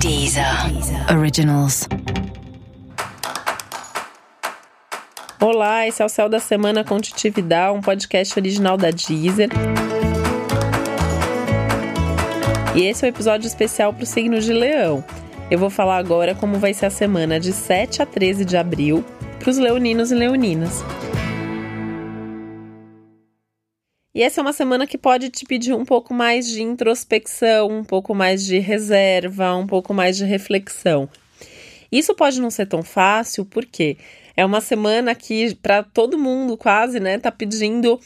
Deezer. Deezer. Originals. Olá, esse é o Céu da Semana com Titividade, um podcast original da Deezer. E esse é um episódio especial para o signo de Leão. Eu vou falar agora como vai ser a semana de 7 a 13 de abril para os leoninos e leoninas. E essa é uma semana que pode te pedir um pouco mais de introspecção, um pouco mais de reserva, um pouco mais de reflexão. Isso pode não ser tão fácil, porque é uma semana que, para todo mundo quase, né, tá pedindo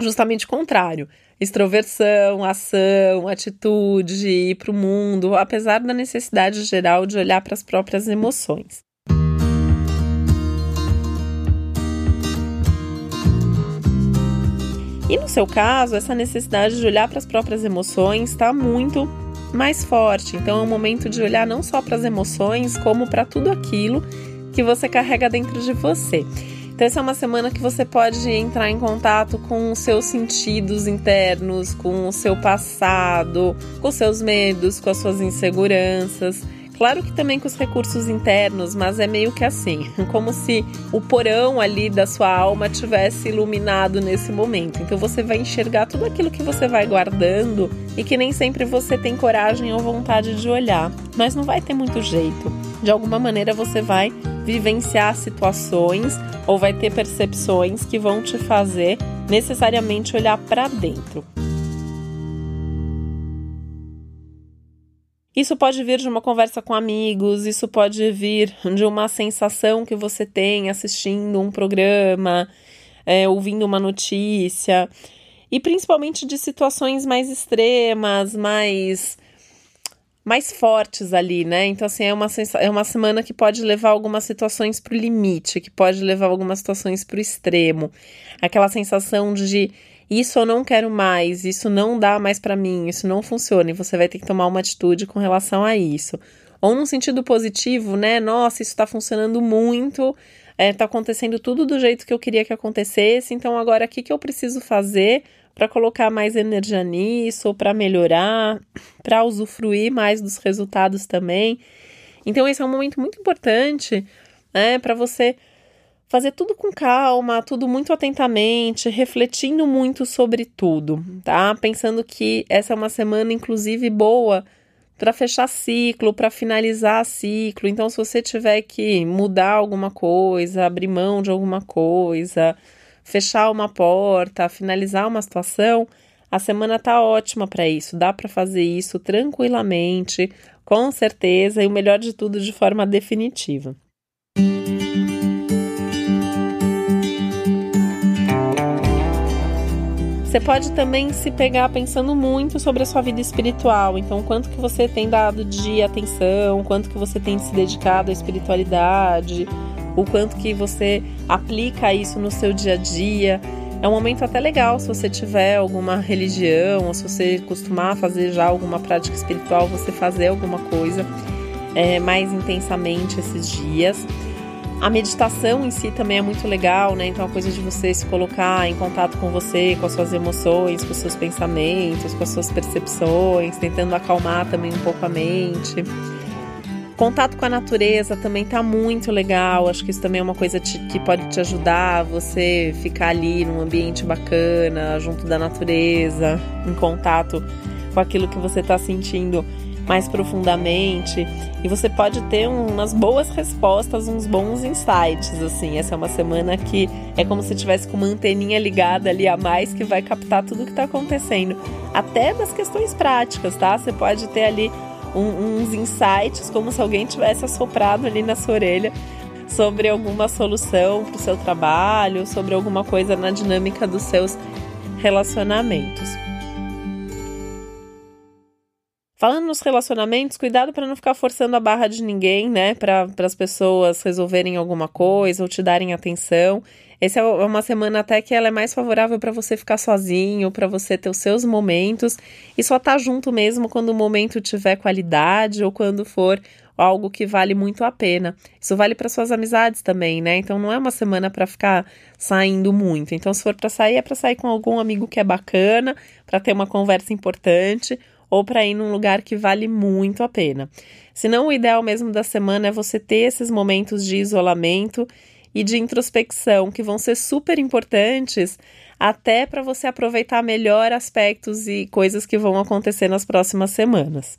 justamente o contrário. Extroversão, ação, atitude, ir para o mundo, apesar da necessidade geral de olhar para as próprias emoções. E no seu caso, essa necessidade de olhar para as próprias emoções está muito mais forte. Então é um momento de olhar não só para as emoções, como para tudo aquilo que você carrega dentro de você. Então, essa é uma semana que você pode entrar em contato com os seus sentidos internos, com o seu passado, com os seus medos, com as suas inseguranças. Claro que também com os recursos internos, mas é meio que assim, como se o porão ali da sua alma tivesse iluminado nesse momento. Então você vai enxergar tudo aquilo que você vai guardando e que nem sempre você tem coragem ou vontade de olhar, mas não vai ter muito jeito. De alguma maneira você vai vivenciar situações ou vai ter percepções que vão te fazer necessariamente olhar para dentro. Isso pode vir de uma conversa com amigos, isso pode vir de uma sensação que você tem assistindo um programa, é, ouvindo uma notícia, e principalmente de situações mais extremas, mais mais fortes ali, né? Então, assim, é uma, é uma semana que pode levar algumas situações para o limite, que pode levar algumas situações para o extremo. Aquela sensação de isso eu não quero mais, isso não dá mais para mim, isso não funciona, e você vai ter que tomar uma atitude com relação a isso. Ou num sentido positivo, né? Nossa, isso está funcionando muito, está é, acontecendo tudo do jeito que eu queria que acontecesse, então agora o que, que eu preciso fazer para colocar mais energia nisso, para melhorar, para usufruir mais dos resultados também. Então, esse é um momento muito importante né, para você fazer tudo com calma, tudo muito atentamente, refletindo muito sobre tudo, tá? Pensando que essa é uma semana, inclusive, boa para fechar ciclo, para finalizar ciclo. Então, se você tiver que mudar alguma coisa, abrir mão de alguma coisa, fechar uma porta, finalizar uma situação, a semana tá ótima para isso. Dá para fazer isso tranquilamente, com certeza e o melhor de tudo de forma definitiva. Você pode também se pegar pensando muito sobre a sua vida espiritual. Então, quanto que você tem dado de atenção, quanto que você tem se dedicado à espiritualidade, o quanto que você aplica isso no seu dia a dia. É um momento até legal se você tiver alguma religião, ou se você costumar fazer já alguma prática espiritual, você fazer alguma coisa é, mais intensamente esses dias. A meditação em si também é muito legal, né? Então, a coisa de você se colocar em contato com você, com as suas emoções, com os seus pensamentos, com as suas percepções, tentando acalmar também um pouco a mente. Contato com a natureza também tá muito legal. Acho que isso também é uma coisa te, que pode te ajudar você ficar ali num ambiente bacana, junto da natureza, em contato com aquilo que você está sentindo mais profundamente e você pode ter umas boas respostas, uns bons insights, assim. Essa é uma semana que é como se tivesse com uma anteninha ligada ali a mais que vai captar tudo o que está acontecendo, até das questões práticas, tá? Você pode ter ali um, uns insights, como se alguém tivesse assoprado ali na sua orelha sobre alguma solução para o seu trabalho, sobre alguma coisa na dinâmica dos seus relacionamentos. Falando nos relacionamentos, cuidado para não ficar forçando a barra de ninguém, né? Para as pessoas resolverem alguma coisa ou te darem atenção. Essa é uma semana até que ela é mais favorável para você ficar sozinho, para você ter os seus momentos e só estar tá junto mesmo quando o momento tiver qualidade ou quando for algo que vale muito a pena. Isso vale para suas amizades também, né? Então não é uma semana para ficar saindo muito. Então se for para sair é para sair com algum amigo que é bacana, para ter uma conversa importante ou para ir num lugar que vale muito a pena. Senão, o ideal mesmo da semana é você ter esses momentos de isolamento e de introspecção que vão ser super importantes até para você aproveitar melhor aspectos e coisas que vão acontecer nas próximas semanas.